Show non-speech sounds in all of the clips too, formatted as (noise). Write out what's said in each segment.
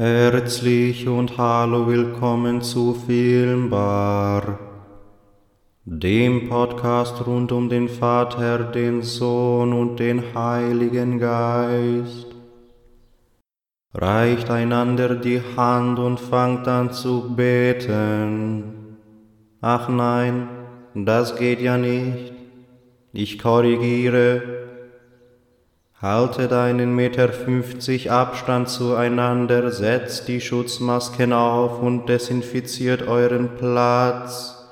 Herzlich und hallo willkommen zu Filmbar, dem Podcast rund um den Vater, den Sohn und den Heiligen Geist. Reicht einander die Hand und fangt an zu beten. Ach nein, das geht ja nicht. Ich korrigiere. Haltet einen Meter fünfzig Abstand zueinander, setzt die Schutzmasken auf und desinfiziert euren Platz.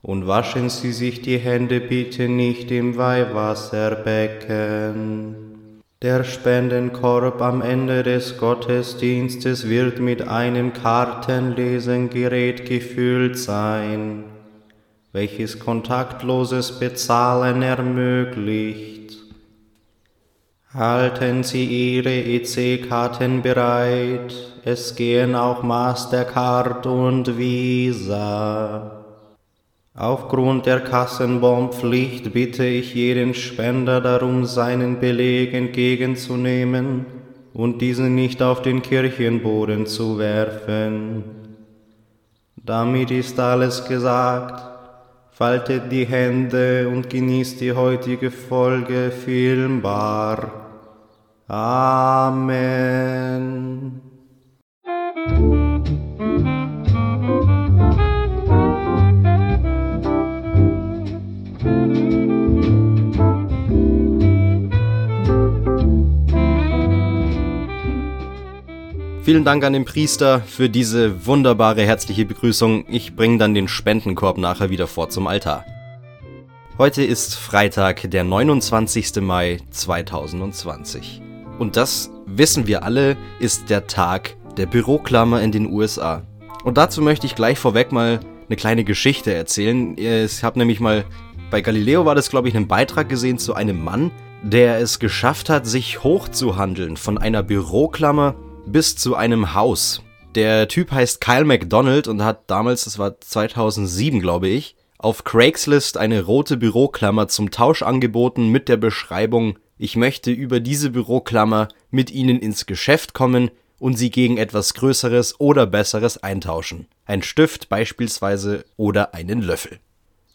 Und waschen Sie sich die Hände bitte nicht im Weihwasserbecken. Der Spendenkorb am Ende des Gottesdienstes wird mit einem Kartenlesengerät gefüllt sein, welches kontaktloses Bezahlen ermöglicht. Halten Sie Ihre EC-Karten bereit, es gehen auch Mastercard und Visa. Aufgrund der Kassenbonpflicht bitte ich jeden Spender darum, seinen Beleg entgegenzunehmen und diesen nicht auf den Kirchenboden zu werfen. Damit ist alles gesagt. Faltet die Hände und genießt die heutige Folge filmbar. Amen. Vielen Dank an den Priester für diese wunderbare herzliche Begrüßung. Ich bringe dann den Spendenkorb nachher wieder vor zum Altar. Heute ist Freitag, der 29. Mai 2020. Und das wissen wir alle, ist der Tag der Büroklammer in den USA. Und dazu möchte ich gleich vorweg mal eine kleine Geschichte erzählen. Ich habe nämlich mal bei Galileo war das, glaube ich, einen Beitrag gesehen zu einem Mann, der es geschafft hat, sich hochzuhandeln von einer Büroklammer bis zu einem Haus. Der Typ heißt Kyle McDonald und hat damals, das war 2007 glaube ich, auf Craigslist eine rote Büroklammer zum Tausch angeboten mit der Beschreibung, ich möchte über diese Büroklammer mit Ihnen ins Geschäft kommen und sie gegen etwas Größeres oder Besseres eintauschen. Ein Stift beispielsweise oder einen Löffel.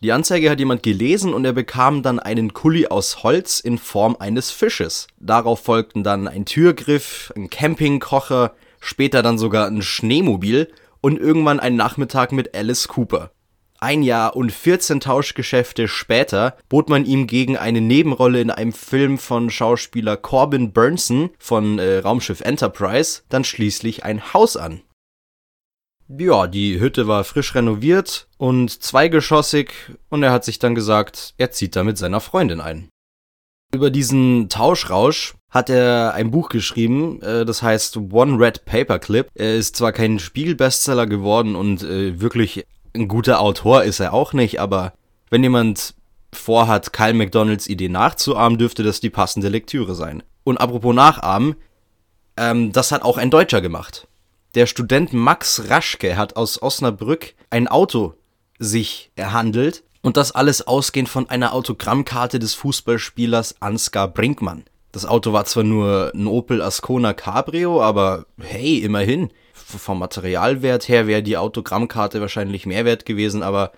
Die Anzeige hat jemand gelesen und er bekam dann einen Kuli aus Holz in Form eines Fisches. Darauf folgten dann ein Türgriff, ein Campingkocher, später dann sogar ein Schneemobil und irgendwann ein Nachmittag mit Alice Cooper. Ein Jahr und 14 Tauschgeschäfte später bot man ihm gegen eine Nebenrolle in einem Film von Schauspieler Corbin Burnson von äh, Raumschiff Enterprise dann schließlich ein Haus an. Ja, die Hütte war frisch renoviert und zweigeschossig und er hat sich dann gesagt, er zieht da mit seiner Freundin ein. Über diesen Tauschrausch hat er ein Buch geschrieben, äh, das heißt One Red Paperclip. Er ist zwar kein Spiegel-Bestseller geworden und äh, wirklich ein guter Autor ist er auch nicht, aber wenn jemand vorhat, Kyle McDonalds Idee nachzuahmen, dürfte das die passende Lektüre sein. Und apropos nachahmen, ähm, das hat auch ein Deutscher gemacht. Der Student Max Raschke hat aus Osnabrück ein Auto sich erhandelt und das alles ausgehend von einer Autogrammkarte des Fußballspielers Ansgar Brinkmann. Das Auto war zwar nur ein Opel Ascona Cabrio, aber hey, immerhin. Vom Materialwert her wäre die Autogrammkarte wahrscheinlich mehr wert gewesen, aber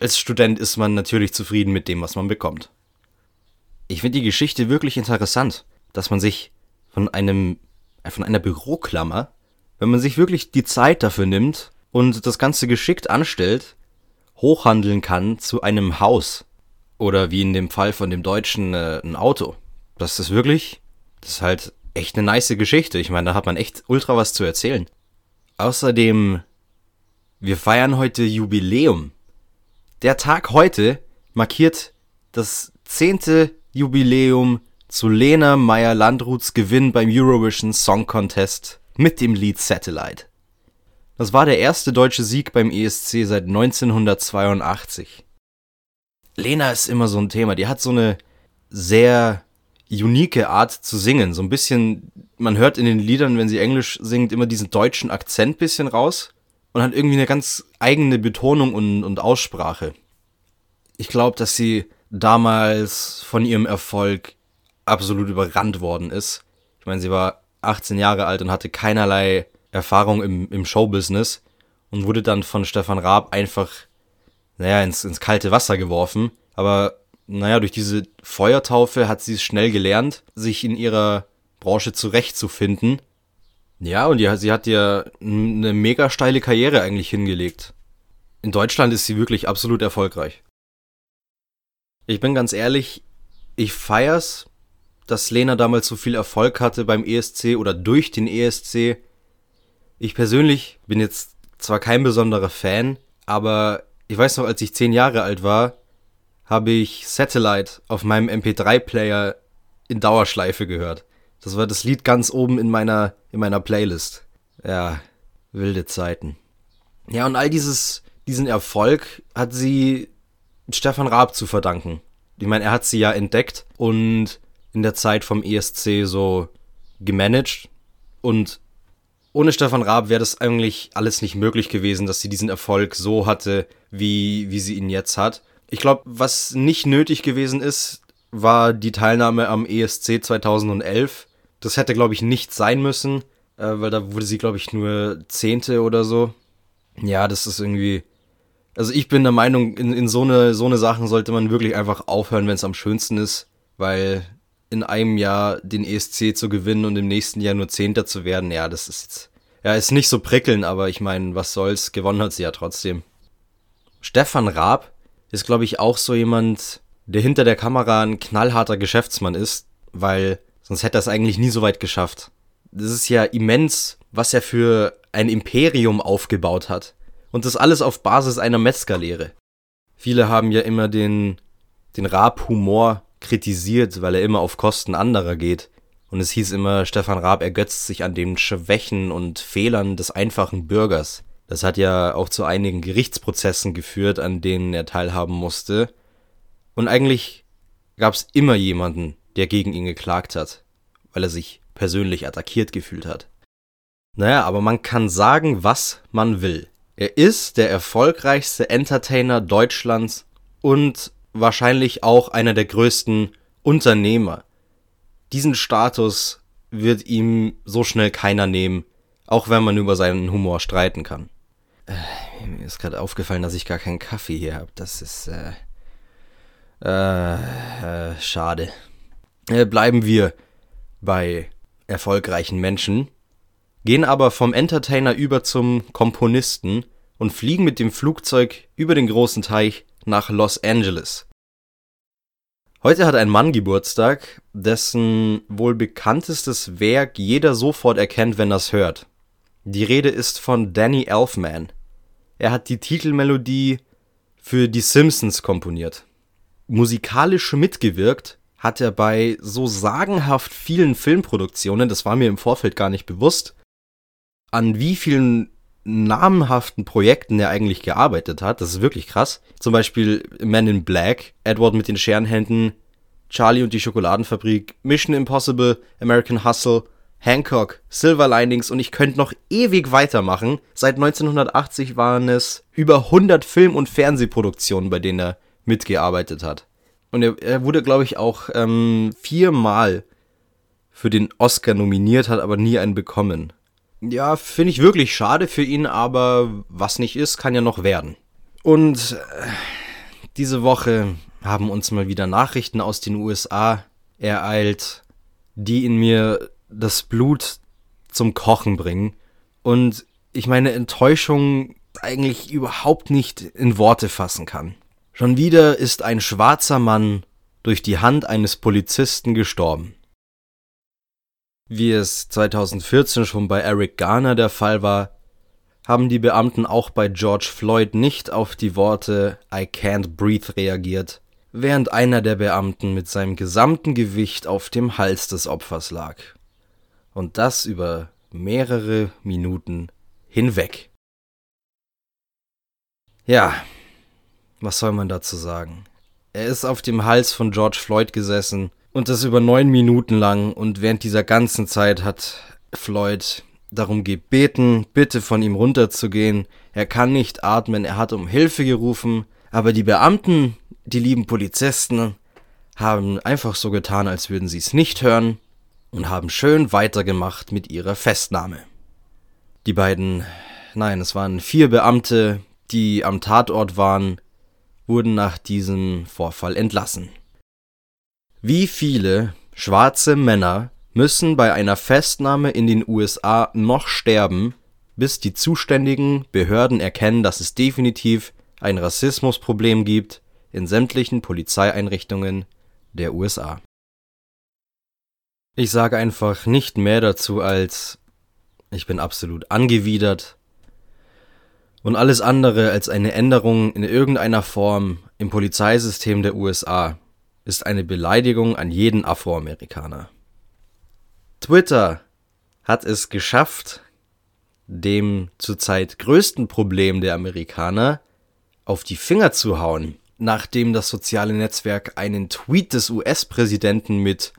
als Student ist man natürlich zufrieden mit dem, was man bekommt. Ich finde die Geschichte wirklich interessant, dass man sich von einem, von einer Büroklammer wenn man sich wirklich die Zeit dafür nimmt und das Ganze geschickt anstellt, hochhandeln kann zu einem Haus. Oder wie in dem Fall von dem Deutschen äh, ein Auto. Das ist wirklich, das ist halt echt eine nice Geschichte. Ich meine, da hat man echt ultra was zu erzählen. Außerdem, wir feiern heute Jubiläum. Der Tag heute markiert das zehnte Jubiläum zu Lena Meyer-Landruths Gewinn beim Eurovision Song Contest mit dem Lied Satellite. Das war der erste deutsche Sieg beim ESC seit 1982. Lena ist immer so ein Thema, die hat so eine sehr unique Art zu singen, so ein bisschen, man hört in den Liedern, wenn sie Englisch singt, immer diesen deutschen Akzent bisschen raus und hat irgendwie eine ganz eigene Betonung und, und Aussprache. Ich glaube, dass sie damals von ihrem Erfolg absolut überrannt worden ist. Ich meine, sie war 18 Jahre alt und hatte keinerlei Erfahrung im, im Showbusiness und wurde dann von Stefan Raab einfach, naja, ins, ins kalte Wasser geworfen. Aber naja, durch diese Feuertaufe hat sie es schnell gelernt, sich in ihrer Branche zurechtzufinden. Ja, und die, sie hat ja eine mega steile Karriere eigentlich hingelegt. In Deutschland ist sie wirklich absolut erfolgreich. Ich bin ganz ehrlich, ich feier's, dass Lena damals so viel Erfolg hatte beim ESC oder durch den ESC. Ich persönlich bin jetzt zwar kein besonderer Fan, aber ich weiß noch, als ich zehn Jahre alt war, habe ich Satellite auf meinem MP3-Player in Dauerschleife gehört. Das war das Lied ganz oben in meiner, in meiner Playlist. Ja, wilde Zeiten. Ja, und all dieses, diesen Erfolg hat sie Stefan Raab zu verdanken. Ich meine, er hat sie ja entdeckt und in der Zeit vom ESC so gemanagt. Und ohne Stefan Raab wäre das eigentlich alles nicht möglich gewesen, dass sie diesen Erfolg so hatte, wie, wie sie ihn jetzt hat. Ich glaube, was nicht nötig gewesen ist, war die Teilnahme am ESC 2011. Das hätte, glaube ich, nicht sein müssen, äh, weil da wurde sie, glaube ich, nur Zehnte oder so. Ja, das ist irgendwie. Also ich bin der Meinung, in, in so eine so eine Sachen sollte man wirklich einfach aufhören, wenn es am schönsten ist, weil in einem Jahr den ESC zu gewinnen und im nächsten Jahr nur Zehnter zu werden, ja, das ist jetzt. Ja, ist nicht so prickeln, aber ich meine, was soll's, gewonnen hat sie ja trotzdem. Stefan Raab ist, glaube ich, auch so jemand, der hinter der Kamera ein knallharter Geschäftsmann ist, weil sonst hätte er es eigentlich nie so weit geschafft. Das ist ja immens, was er für ein Imperium aufgebaut hat. Und das alles auf Basis einer Metzgerlehre. Viele haben ja immer den, den Raab-Humor kritisiert, weil er immer auf Kosten anderer geht. Und es hieß immer, Stefan Raab ergötzt sich an den Schwächen und Fehlern des einfachen Bürgers. Das hat ja auch zu einigen Gerichtsprozessen geführt, an denen er teilhaben musste. Und eigentlich gab es immer jemanden, der gegen ihn geklagt hat, weil er sich persönlich attackiert gefühlt hat. Naja, aber man kann sagen, was man will. Er ist der erfolgreichste Entertainer Deutschlands und wahrscheinlich auch einer der größten Unternehmer. Diesen Status wird ihm so schnell keiner nehmen, auch wenn man über seinen Humor streiten kann. Äh, mir ist gerade aufgefallen, dass ich gar keinen Kaffee hier habe. Das ist äh, äh, äh, schade. Äh, bleiben wir bei erfolgreichen Menschen, gehen aber vom Entertainer über zum Komponisten und fliegen mit dem Flugzeug über den großen Teich nach Los Angeles. Heute hat ein Mann Geburtstag, dessen wohl bekanntestes Werk jeder sofort erkennt, wenn es hört. Die Rede ist von Danny Elfman. Er hat die Titelmelodie für Die Simpsons komponiert. Musikalisch mitgewirkt hat er bei so sagenhaft vielen Filmproduktionen, das war mir im Vorfeld gar nicht bewusst, an wie vielen namenhaften Projekten er eigentlich gearbeitet hat. Das ist wirklich krass. Zum Beispiel Man in Black, Edward mit den Scherenhänden, Charlie und die Schokoladenfabrik, Mission Impossible, American Hustle, Hancock, Silver Linings und ich könnte noch ewig weitermachen. Seit 1980 waren es über 100 Film- und Fernsehproduktionen, bei denen er mitgearbeitet hat. Und er, er wurde, glaube ich, auch ähm, viermal für den Oscar nominiert, hat aber nie einen bekommen. Ja, finde ich wirklich schade für ihn, aber was nicht ist, kann ja noch werden. Und äh, diese Woche haben uns mal wieder Nachrichten aus den USA ereilt, die in mir das Blut zum Kochen bringen und ich meine Enttäuschung eigentlich überhaupt nicht in Worte fassen kann. Schon wieder ist ein schwarzer Mann durch die Hand eines Polizisten gestorben. Wie es 2014 schon bei Eric Garner der Fall war, haben die Beamten auch bei George Floyd nicht auf die Worte I can't breathe reagiert, während einer der Beamten mit seinem gesamten Gewicht auf dem Hals des Opfers lag und das über mehrere Minuten hinweg. Ja, was soll man dazu sagen? Er ist auf dem Hals von George Floyd gesessen und das über neun Minuten lang und während dieser ganzen Zeit hat Floyd darum gebeten, bitte von ihm runterzugehen. Er kann nicht atmen, er hat um Hilfe gerufen, aber die Beamten, die lieben Polizisten, haben einfach so getan, als würden sie es nicht hören und haben schön weitergemacht mit ihrer Festnahme. Die beiden, nein, es waren vier Beamte, die am Tatort waren, wurden nach diesem Vorfall entlassen. Wie viele schwarze Männer müssen bei einer Festnahme in den USA noch sterben, bis die zuständigen Behörden erkennen, dass es definitiv ein Rassismusproblem gibt in sämtlichen Polizeieinrichtungen der USA. Ich sage einfach nicht mehr dazu als ich bin absolut angewidert und alles andere als eine Änderung in irgendeiner Form im Polizeisystem der USA ist eine Beleidigung an jeden Afroamerikaner. Twitter hat es geschafft, dem zurzeit größten Problem der Amerikaner auf die Finger zu hauen, nachdem das soziale Netzwerk einen Tweet des US-Präsidenten mit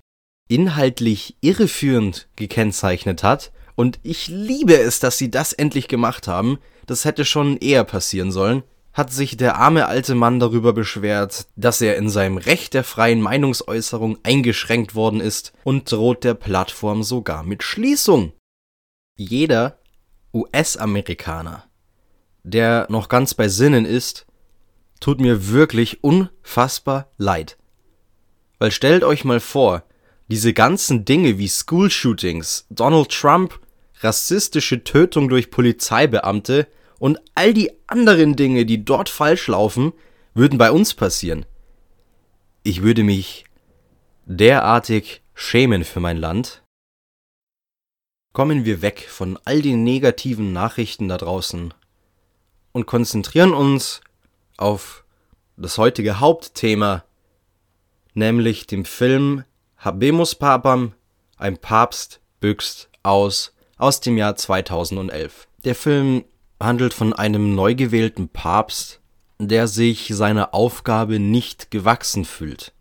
inhaltlich irreführend gekennzeichnet hat. Und ich liebe es, dass sie das endlich gemacht haben. Das hätte schon eher passieren sollen. Hat sich der arme alte Mann darüber beschwert, dass er in seinem Recht der freien Meinungsäußerung eingeschränkt worden ist und droht der Plattform sogar mit Schließung. Jeder US-Amerikaner, der noch ganz bei Sinnen ist, tut mir wirklich unfassbar leid. Weil stellt euch mal vor, diese ganzen Dinge wie School-Shootings, Donald Trump, rassistische Tötung durch Polizeibeamte und all die anderen Dinge, die dort falsch laufen, würden bei uns passieren. Ich würde mich derartig schämen für mein Land, kommen wir weg von all den negativen Nachrichten da draußen und konzentrieren uns auf das heutige Hauptthema, nämlich dem Film Habemus Papam, ein Papst büxt aus, aus dem Jahr 2011. Der Film handelt von einem neu gewählten Papst, der sich seiner Aufgabe nicht gewachsen fühlt.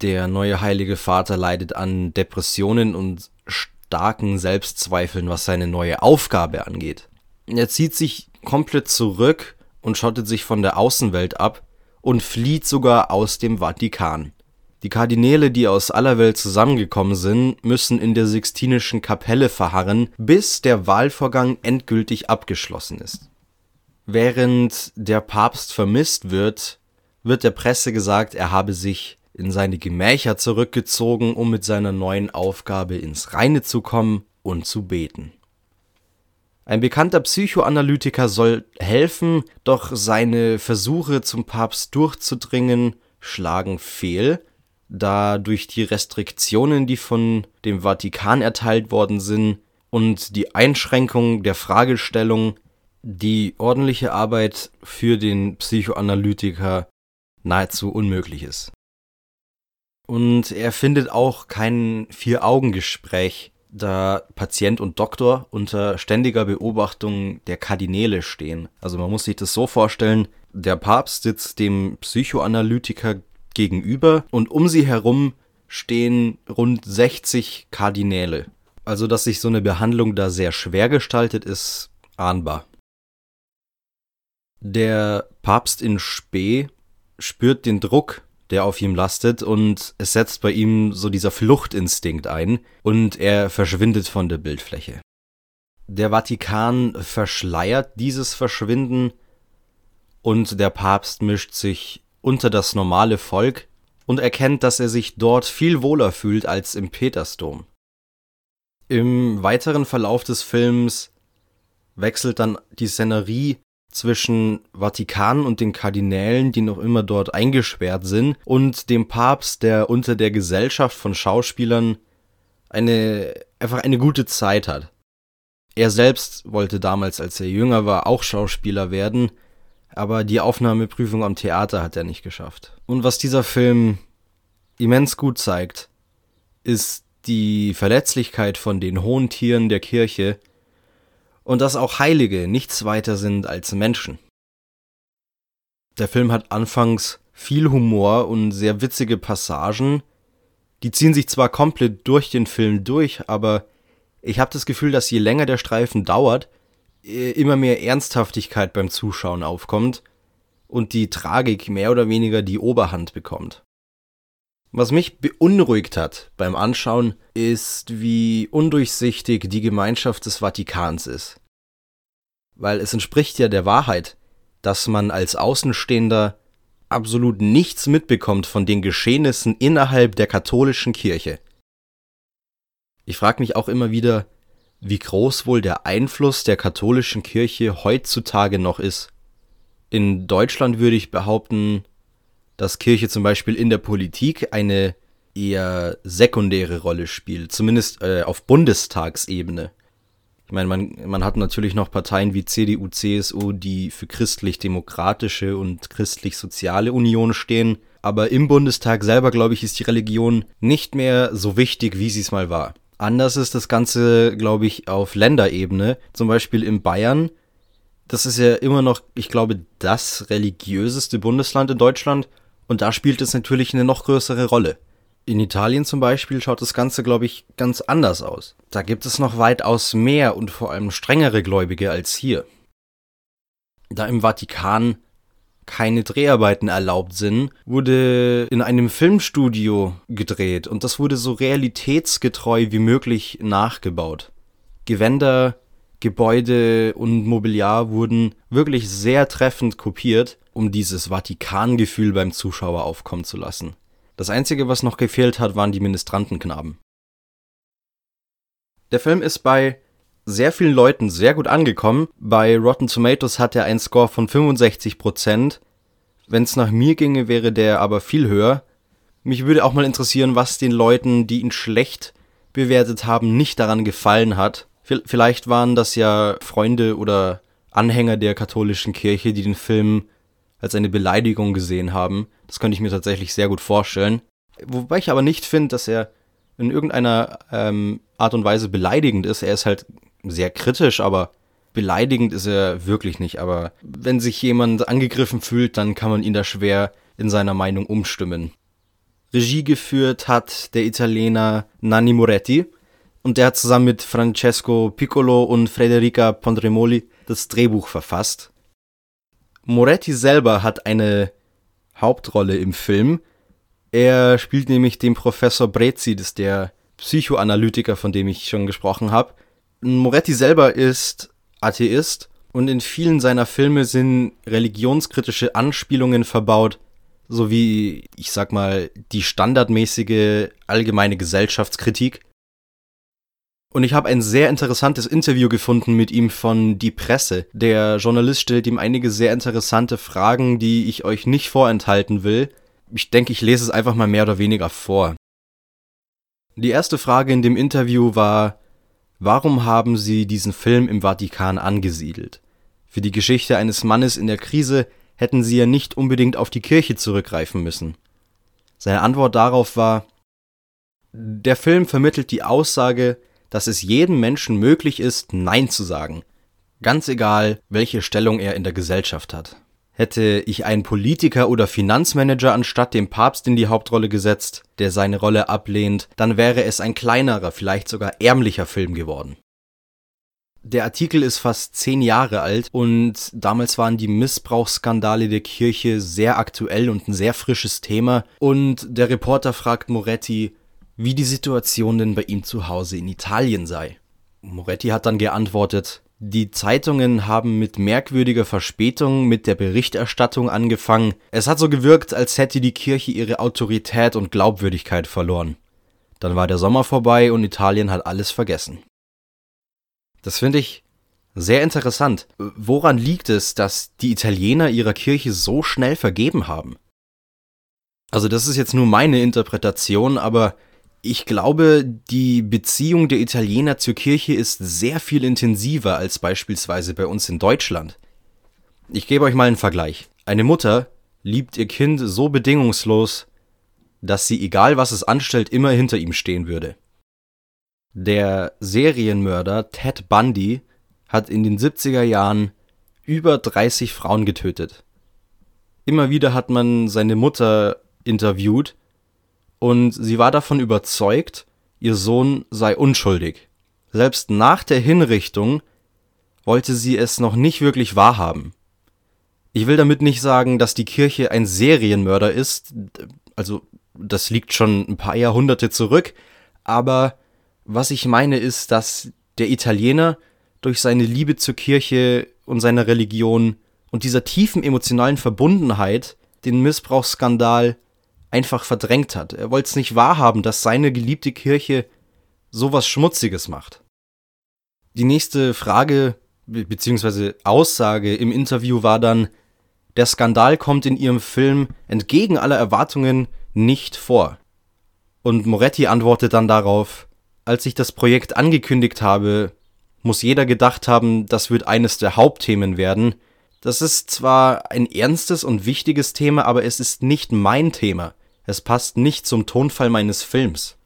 Der neue Heilige Vater leidet an Depressionen und starken Selbstzweifeln, was seine neue Aufgabe angeht. Er zieht sich komplett zurück und schottet sich von der Außenwelt ab und flieht sogar aus dem Vatikan. Die Kardinäle, die aus aller Welt zusammengekommen sind, müssen in der Sixtinischen Kapelle verharren, bis der Wahlvorgang endgültig abgeschlossen ist. Während der Papst vermisst wird, wird der Presse gesagt, er habe sich in seine Gemächer zurückgezogen, um mit seiner neuen Aufgabe ins Reine zu kommen und zu beten. Ein bekannter Psychoanalytiker soll helfen, doch seine Versuche zum Papst durchzudringen schlagen fehl, da durch die Restriktionen, die von dem Vatikan erteilt worden sind, und die Einschränkung der Fragestellung die ordentliche Arbeit für den Psychoanalytiker nahezu unmöglich ist. Und er findet auch kein Vier-Augen-Gespräch, da Patient und Doktor unter ständiger Beobachtung der Kardinäle stehen. Also man muss sich das so vorstellen, der Papst sitzt dem Psychoanalytiker gegenüber und um sie herum stehen rund 60 Kardinäle. Also dass sich so eine Behandlung da sehr schwer gestaltet, ist ahnbar. Der Papst in Spee spürt den Druck der auf ihm lastet und es setzt bei ihm so dieser Fluchtinstinkt ein und er verschwindet von der Bildfläche. Der Vatikan verschleiert dieses Verschwinden und der Papst mischt sich unter das normale Volk und erkennt, dass er sich dort viel wohler fühlt als im Petersdom. Im weiteren Verlauf des Films wechselt dann die Szenerie zwischen Vatikan und den Kardinälen, die noch immer dort eingesperrt sind, und dem Papst, der unter der Gesellschaft von Schauspielern eine einfach eine gute Zeit hat. Er selbst wollte damals, als er jünger war, auch Schauspieler werden, aber die Aufnahmeprüfung am Theater hat er nicht geschafft. Und was dieser Film immens gut zeigt, ist die Verletzlichkeit von den hohen Tieren der Kirche, und dass auch Heilige nichts weiter sind als Menschen. Der Film hat anfangs viel Humor und sehr witzige Passagen, die ziehen sich zwar komplett durch den Film durch, aber ich habe das Gefühl, dass je länger der Streifen dauert, immer mehr Ernsthaftigkeit beim Zuschauen aufkommt und die Tragik mehr oder weniger die Oberhand bekommt. Was mich beunruhigt hat beim Anschauen, ist, wie undurchsichtig die Gemeinschaft des Vatikans ist. weil es entspricht ja der Wahrheit, dass man als Außenstehender absolut nichts mitbekommt von den Geschehnissen innerhalb der katholischen Kirche. Ich frage mich auch immer wieder, wie groß wohl der Einfluss der katholischen Kirche heutzutage noch ist. In Deutschland würde ich behaupten, dass Kirche zum Beispiel in der Politik eine eher sekundäre Rolle spielt, zumindest äh, auf Bundestagsebene. Ich meine, man, man hat natürlich noch Parteien wie CDU, CSU, die für christlich-demokratische und christlich-soziale Union stehen, aber im Bundestag selber, glaube ich, ist die Religion nicht mehr so wichtig, wie sie es mal war. Anders ist das Ganze, glaube ich, auf Länderebene, zum Beispiel in Bayern. Das ist ja immer noch, ich glaube, das religiöseste Bundesland in Deutschland und da spielt es natürlich eine noch größere Rolle. In Italien zum Beispiel schaut das Ganze, glaube ich, ganz anders aus. Da gibt es noch weitaus mehr und vor allem strengere Gläubige als hier. Da im Vatikan keine Dreharbeiten erlaubt sind, wurde in einem Filmstudio gedreht und das wurde so realitätsgetreu wie möglich nachgebaut. Gewänder, Gebäude und Mobiliar wurden wirklich sehr treffend kopiert, um dieses Vatikangefühl beim Zuschauer aufkommen zu lassen. Das Einzige, was noch gefehlt hat, waren die Ministrantenknaben. Der Film ist bei sehr vielen Leuten sehr gut angekommen. Bei Rotten Tomatoes hat er einen Score von 65%. Wenn es nach mir ginge, wäre der aber viel höher. Mich würde auch mal interessieren, was den Leuten, die ihn schlecht bewertet haben, nicht daran gefallen hat. Vielleicht waren das ja Freunde oder Anhänger der katholischen Kirche, die den Film als eine Beleidigung gesehen haben. Das könnte ich mir tatsächlich sehr gut vorstellen. Wobei ich aber nicht finde, dass er in irgendeiner ähm, Art und Weise beleidigend ist. Er ist halt sehr kritisch, aber beleidigend ist er wirklich nicht. Aber wenn sich jemand angegriffen fühlt, dann kann man ihn da schwer in seiner Meinung umstimmen. Regie geführt hat der Italiener Nanni Moretti und der hat zusammen mit Francesco Piccolo und Federica Pondremoli das Drehbuch verfasst. Moretti selber hat eine Hauptrolle im Film. Er spielt nämlich den Professor Brezzi, das ist der Psychoanalytiker, von dem ich schon gesprochen habe. Moretti selber ist Atheist und in vielen seiner Filme sind religionskritische Anspielungen verbaut, sowie, ich sag mal, die standardmäßige allgemeine Gesellschaftskritik. Und ich habe ein sehr interessantes Interview gefunden mit ihm von Die Presse. Der Journalist stellt ihm einige sehr interessante Fragen, die ich euch nicht vorenthalten will. Ich denke, ich lese es einfach mal mehr oder weniger vor. Die erste Frage in dem Interview war, warum haben Sie diesen Film im Vatikan angesiedelt? Für die Geschichte eines Mannes in der Krise hätten Sie ja nicht unbedingt auf die Kirche zurückgreifen müssen. Seine Antwort darauf war, der Film vermittelt die Aussage, dass es jedem Menschen möglich ist, Nein zu sagen. Ganz egal, welche Stellung er in der Gesellschaft hat. Hätte ich einen Politiker oder Finanzmanager anstatt dem Papst in die Hauptrolle gesetzt, der seine Rolle ablehnt, dann wäre es ein kleinerer, vielleicht sogar ärmlicher Film geworden. Der Artikel ist fast zehn Jahre alt und damals waren die Missbrauchsskandale der Kirche sehr aktuell und ein sehr frisches Thema und der Reporter fragt Moretti, wie die Situation denn bei ihm zu Hause in Italien sei. Moretti hat dann geantwortet, die Zeitungen haben mit merkwürdiger Verspätung mit der Berichterstattung angefangen. Es hat so gewirkt, als hätte die Kirche ihre Autorität und Glaubwürdigkeit verloren. Dann war der Sommer vorbei und Italien hat alles vergessen. Das finde ich sehr interessant. Woran liegt es, dass die Italiener ihrer Kirche so schnell vergeben haben? Also das ist jetzt nur meine Interpretation, aber ich glaube, die Beziehung der Italiener zur Kirche ist sehr viel intensiver als beispielsweise bei uns in Deutschland. Ich gebe euch mal einen Vergleich. Eine Mutter liebt ihr Kind so bedingungslos, dass sie, egal was es anstellt, immer hinter ihm stehen würde. Der Serienmörder Ted Bundy hat in den 70er Jahren über 30 Frauen getötet. Immer wieder hat man seine Mutter interviewt und sie war davon überzeugt, ihr Sohn sei unschuldig. Selbst nach der Hinrichtung wollte sie es noch nicht wirklich wahrhaben. Ich will damit nicht sagen, dass die Kirche ein Serienmörder ist, also das liegt schon ein paar Jahrhunderte zurück, aber was ich meine ist, dass der Italiener durch seine Liebe zur Kirche und seiner Religion und dieser tiefen emotionalen Verbundenheit den Missbrauchsskandal einfach verdrängt hat. Er wollte es nicht wahrhaben, dass seine geliebte Kirche sowas Schmutziges macht. Die nächste Frage bzw. Aussage im Interview war dann, der Skandal kommt in ihrem Film entgegen aller Erwartungen nicht vor. Und Moretti antwortet dann darauf, als ich das Projekt angekündigt habe, muss jeder gedacht haben, das wird eines der Hauptthemen werden. Das ist zwar ein ernstes und wichtiges Thema, aber es ist nicht mein Thema. Es passt nicht zum Tonfall meines Films.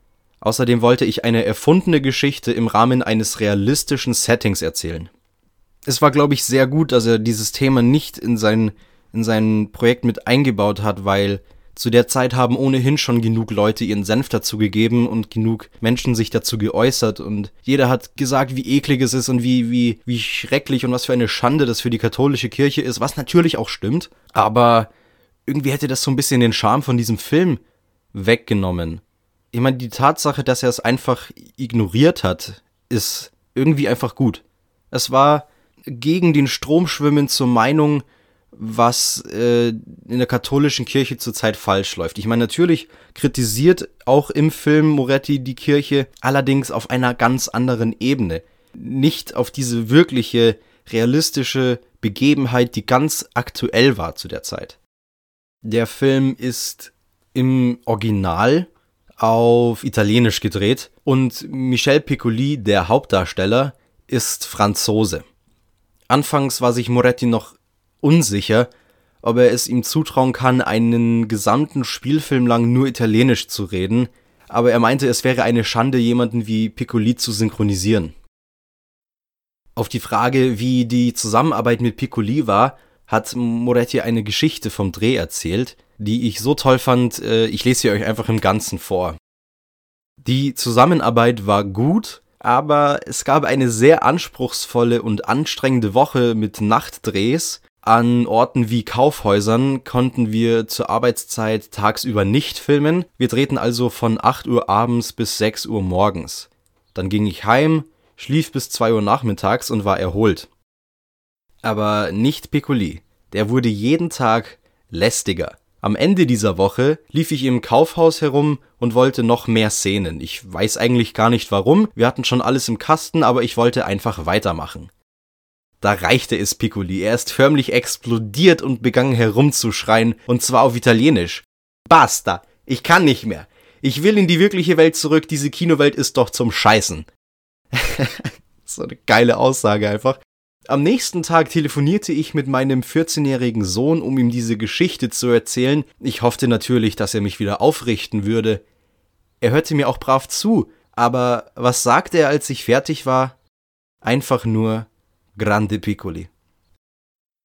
Außerdem wollte ich eine erfundene Geschichte im Rahmen eines realistischen Settings erzählen. Es war, glaube ich, sehr gut, dass er dieses Thema nicht in sein, in sein Projekt mit eingebaut hat, weil zu der Zeit haben ohnehin schon genug Leute ihren Senf dazu gegeben und genug Menschen sich dazu geäußert und jeder hat gesagt, wie eklig es ist und wie, wie, wie schrecklich und was für eine Schande das für die katholische Kirche ist, was natürlich auch stimmt, aber irgendwie hätte das so ein bisschen den Charme von diesem Film weggenommen. Ich meine, die Tatsache, dass er es einfach ignoriert hat, ist irgendwie einfach gut. Es war gegen den Strom schwimmen zur Meinung, was äh, in der katholischen Kirche zurzeit falsch läuft. Ich meine, natürlich kritisiert auch im Film Moretti die Kirche, allerdings auf einer ganz anderen Ebene. Nicht auf diese wirkliche, realistische Begebenheit, die ganz aktuell war zu der Zeit. Der Film ist im Original auf Italienisch gedreht und Michel Piccoli, der Hauptdarsteller, ist Franzose. Anfangs war sich Moretti noch unsicher, ob er es ihm zutrauen kann, einen gesamten Spielfilm lang nur Italienisch zu reden, aber er meinte, es wäre eine Schande, jemanden wie Piccoli zu synchronisieren. Auf die Frage, wie die Zusammenarbeit mit Piccoli war, hat Moretti eine Geschichte vom Dreh erzählt, die ich so toll fand, äh, ich lese sie euch einfach im Ganzen vor. Die Zusammenarbeit war gut, aber es gab eine sehr anspruchsvolle und anstrengende Woche mit Nachtdrehs an Orten wie Kaufhäusern konnten wir zur Arbeitszeit tagsüber nicht filmen. Wir drehten also von 8 Uhr abends bis 6 Uhr morgens. Dann ging ich heim, schlief bis 2 Uhr nachmittags und war erholt. Aber nicht Piccoli. Der wurde jeden Tag lästiger. Am Ende dieser Woche lief ich im Kaufhaus herum und wollte noch mehr Szenen. Ich weiß eigentlich gar nicht warum. Wir hatten schon alles im Kasten, aber ich wollte einfach weitermachen. Da reichte es Piccoli. Er ist förmlich explodiert und begann herumzuschreien, und zwar auf Italienisch. Basta! Ich kann nicht mehr. Ich will in die wirkliche Welt zurück, diese Kinowelt ist doch zum Scheißen. (laughs) so eine geile Aussage einfach. Am nächsten Tag telefonierte ich mit meinem 14-jährigen Sohn, um ihm diese Geschichte zu erzählen. Ich hoffte natürlich, dass er mich wieder aufrichten würde. Er hörte mir auch brav zu, aber was sagte er, als ich fertig war? Einfach nur Grande Piccoli.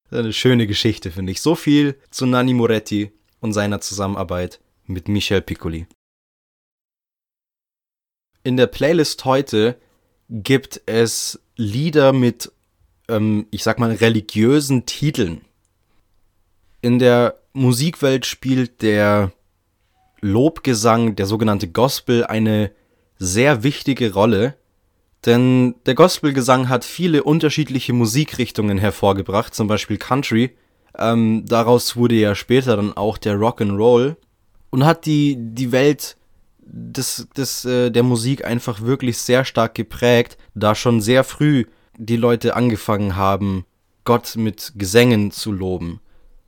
Eine schöne Geschichte, finde ich. So viel zu Nanni Moretti und seiner Zusammenarbeit mit Michel Piccoli. In der Playlist heute gibt es Lieder mit, ähm, ich sag mal, religiösen Titeln. In der Musikwelt spielt der Lobgesang, der sogenannte Gospel, eine sehr wichtige Rolle denn der Gospelgesang hat viele unterschiedliche Musikrichtungen hervorgebracht, zum Beispiel Country. Ähm, daraus wurde ja später dann auch der Rock'n'Roll und hat die, die Welt des, des, äh, der Musik einfach wirklich sehr stark geprägt, da schon sehr früh die Leute angefangen haben, Gott mit Gesängen zu loben.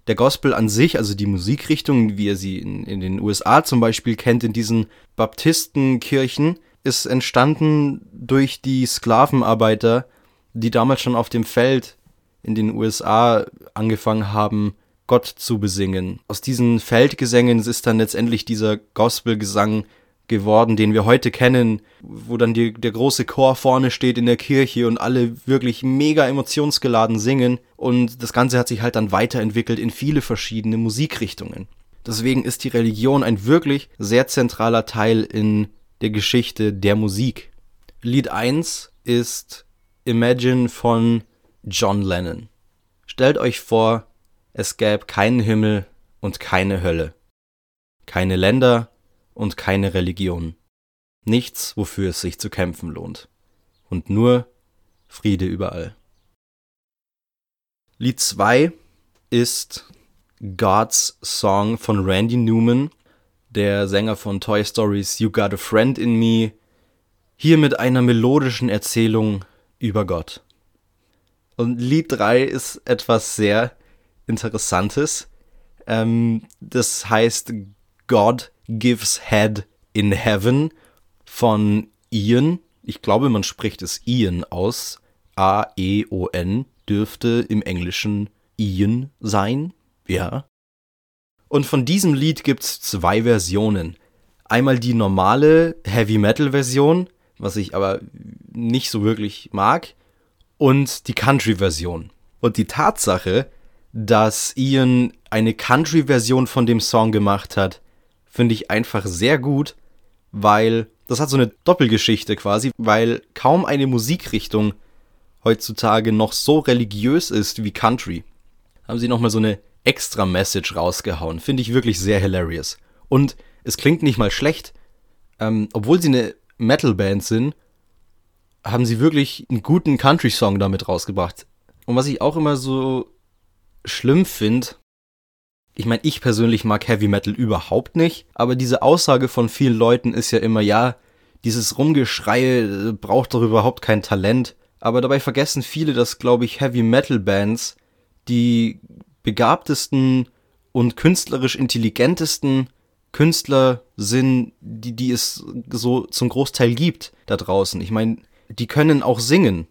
Der Gospel an sich, also die Musikrichtung, wie er sie in, in den USA zum Beispiel kennt, in diesen Baptistenkirchen, ist entstanden durch die Sklavenarbeiter, die damals schon auf dem Feld in den USA angefangen haben, Gott zu besingen. Aus diesen Feldgesängen ist dann letztendlich dieser Gospelgesang geworden, den wir heute kennen, wo dann die, der große Chor vorne steht in der Kirche und alle wirklich mega emotionsgeladen singen. Und das Ganze hat sich halt dann weiterentwickelt in viele verschiedene Musikrichtungen. Deswegen ist die Religion ein wirklich sehr zentraler Teil in der Geschichte der Musik. Lied 1 ist Imagine von John Lennon. Stellt euch vor, es gäbe keinen Himmel und keine Hölle, keine Länder und keine Religion, nichts, wofür es sich zu kämpfen lohnt, und nur Friede überall. Lied 2 ist God's Song von Randy Newman, der Sänger von Toy Stories You Got a Friend in Me, hier mit einer melodischen Erzählung über Gott. Und Lied 3 ist etwas sehr Interessantes. Ähm, das heißt God Gives Head in Heaven von Ian. Ich glaube, man spricht es Ian aus. A-E-O-N dürfte im Englischen Ian sein. Ja. Und von diesem Lied gibt es zwei Versionen. Einmal die normale Heavy Metal Version, was ich aber nicht so wirklich mag, und die Country Version. Und die Tatsache, dass Ian eine Country Version von dem Song gemacht hat, finde ich einfach sehr gut, weil das hat so eine Doppelgeschichte quasi, weil kaum eine Musikrichtung heutzutage noch so religiös ist wie Country. Haben sie nochmal so eine extra Message rausgehauen. Finde ich wirklich sehr hilarious. Und es klingt nicht mal schlecht. Ähm, obwohl sie eine Metal-Band sind, haben sie wirklich einen guten Country-Song damit rausgebracht. Und was ich auch immer so schlimm finde, ich meine, ich persönlich mag Heavy Metal überhaupt nicht, aber diese Aussage von vielen Leuten ist ja immer, ja, dieses Rumgeschreie äh, braucht doch überhaupt kein Talent. Aber dabei vergessen viele, dass, glaube ich, Heavy Metal Bands die begabtesten und künstlerisch intelligentesten Künstler sind, die, die es so zum Großteil gibt da draußen. Ich meine, die können auch singen.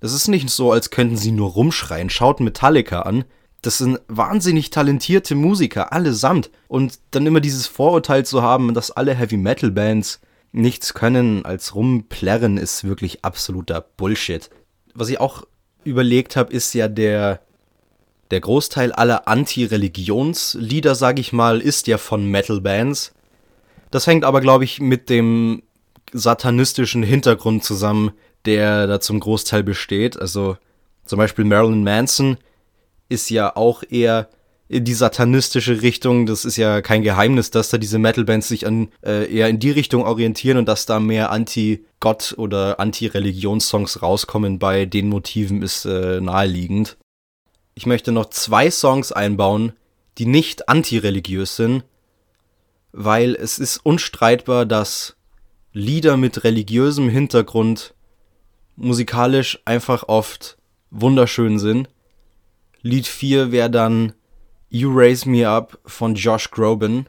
Das ist nicht so, als könnten sie nur rumschreien. Schaut Metallica an. Das sind wahnsinnig talentierte Musiker, allesamt. Und dann immer dieses Vorurteil zu haben, dass alle Heavy Metal Bands nichts können als rumplärren, ist wirklich absoluter Bullshit. Was ich auch überlegt habe, ist ja der der Großteil aller Anti-Religionslieder, sag ich mal, ist ja von Metal-Bands. Das hängt aber, glaube ich, mit dem satanistischen Hintergrund zusammen, der da zum Großteil besteht. Also zum Beispiel Marilyn Manson ist ja auch eher in die satanistische Richtung. Das ist ja kein Geheimnis, dass da diese Metal-Bands sich an, äh, eher in die Richtung orientieren und dass da mehr Anti-Gott- oder Anti-Religionssongs rauskommen bei den Motiven ist äh, naheliegend. Ich möchte noch zwei Songs einbauen, die nicht antireligiös sind, weil es ist unstreitbar, dass Lieder mit religiösem Hintergrund musikalisch einfach oft wunderschön sind. Lied 4 wäre dann You Raise Me Up von Josh Groban.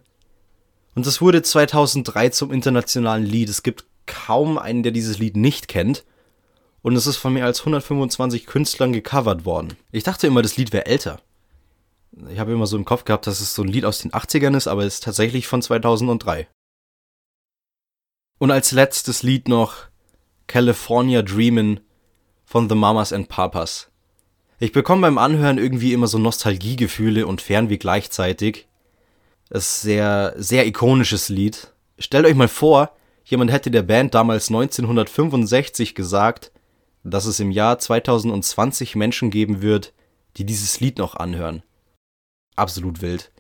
Und das wurde 2003 zum internationalen Lied. Es gibt kaum einen, der dieses Lied nicht kennt und es ist von mehr als 125 Künstlern gecovert worden. Ich dachte immer, das Lied wäre älter. Ich habe immer so im Kopf gehabt, dass es so ein Lied aus den 80ern ist, aber es ist tatsächlich von 2003. Und als letztes Lied noch California Dreamin' von The Mamas and Papas. Ich bekomme beim Anhören irgendwie immer so Nostalgiegefühle und Fernweh gleichzeitig. Das ist sehr, sehr ikonisches Lied. Stellt euch mal vor, jemand hätte der Band damals 1965 gesagt, dass es im Jahr 2020 Menschen geben wird, die dieses Lied noch anhören. Absolut wild.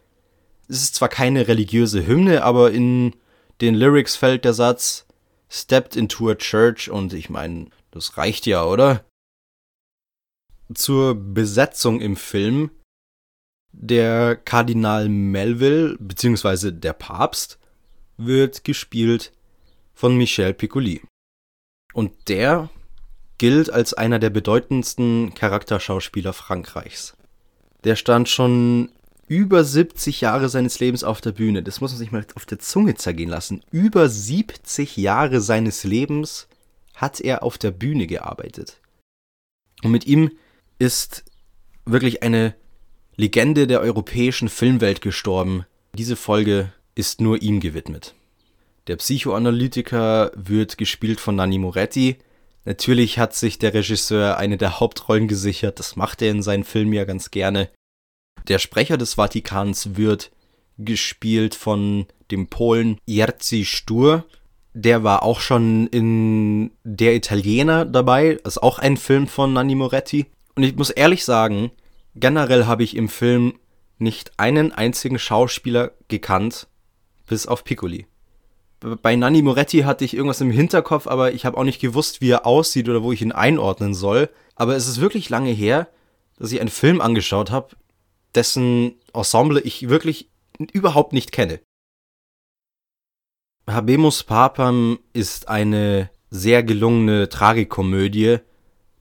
Es ist zwar keine religiöse Hymne, aber in den Lyrics fällt der Satz Stepped into a church und ich meine, das reicht ja, oder? Zur Besetzung im Film der Kardinal Melville bzw. der Papst wird gespielt von Michel Piccoli. Und der gilt als einer der bedeutendsten Charakterschauspieler Frankreichs. Der stand schon über 70 Jahre seines Lebens auf der Bühne. Das muss man sich mal auf der Zunge zergehen lassen. Über 70 Jahre seines Lebens hat er auf der Bühne gearbeitet. Und mit ihm ist wirklich eine Legende der europäischen Filmwelt gestorben. Diese Folge ist nur ihm gewidmet. Der Psychoanalytiker wird gespielt von Nanni Moretti, Natürlich hat sich der Regisseur eine der Hauptrollen gesichert, das macht er in seinen Filmen ja ganz gerne. Der Sprecher des Vatikans wird gespielt von dem Polen Jerzy Stur. Der war auch schon in Der Italiener dabei, das ist auch ein Film von Nanni Moretti. Und ich muss ehrlich sagen, generell habe ich im Film nicht einen einzigen Schauspieler gekannt, bis auf Piccoli bei Nanni Moretti hatte ich irgendwas im Hinterkopf, aber ich habe auch nicht gewusst, wie er aussieht oder wo ich ihn einordnen soll. Aber es ist wirklich lange her, dass ich einen Film angeschaut habe, dessen Ensemble ich wirklich überhaupt nicht kenne. Habemus Papam ist eine sehr gelungene Tragikomödie,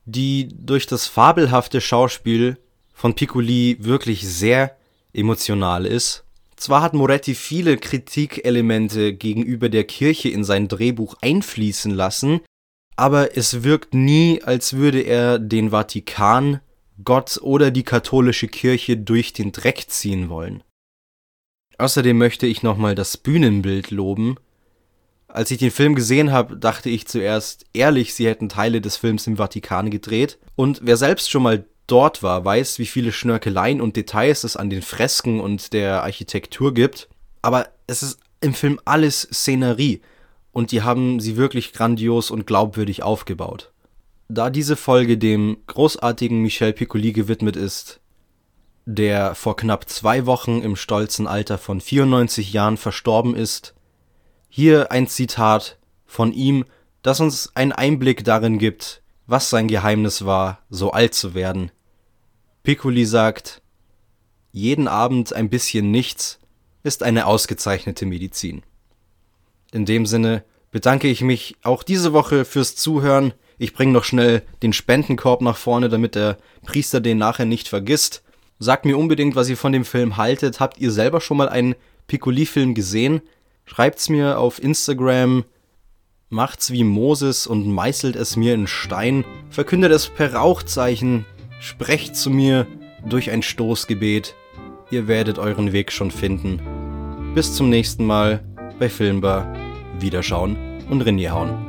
die durch das fabelhafte Schauspiel von Piccoli wirklich sehr emotional ist. Zwar hat Moretti viele Kritikelemente gegenüber der Kirche in sein Drehbuch einfließen lassen, aber es wirkt nie, als würde er den Vatikan, Gott oder die katholische Kirche durch den Dreck ziehen wollen. Außerdem möchte ich nochmal das Bühnenbild loben. Als ich den Film gesehen habe, dachte ich zuerst ehrlich, sie hätten Teile des Films im Vatikan gedreht. Und wer selbst schon mal dort war, weiß, wie viele Schnörkeleien und Details es an den Fresken und der Architektur gibt. Aber es ist im Film alles Szenerie und die haben sie wirklich grandios und glaubwürdig aufgebaut. Da diese Folge dem großartigen Michel Piccoli gewidmet ist, der vor knapp zwei Wochen im stolzen Alter von 94 Jahren verstorben ist, hier ein Zitat von ihm, das uns einen Einblick darin gibt, was sein Geheimnis war, so alt zu werden. Piccoli sagt, jeden Abend ein bisschen nichts ist eine ausgezeichnete Medizin. In dem Sinne bedanke ich mich auch diese Woche fürs Zuhören. Ich bringe noch schnell den Spendenkorb nach vorne, damit der Priester den nachher nicht vergisst. Sagt mir unbedingt, was ihr von dem Film haltet. Habt ihr selber schon mal einen Piccoli-Film gesehen? Schreibt's mir auf Instagram. Macht's wie Moses und meißelt es mir in Stein. Verkündet es per Rauchzeichen. Sprecht zu mir durch ein Stoßgebet. Ihr werdet euren Weg schon finden. Bis zum nächsten Mal bei Filmbar. Wiederschauen und Rinje hauen.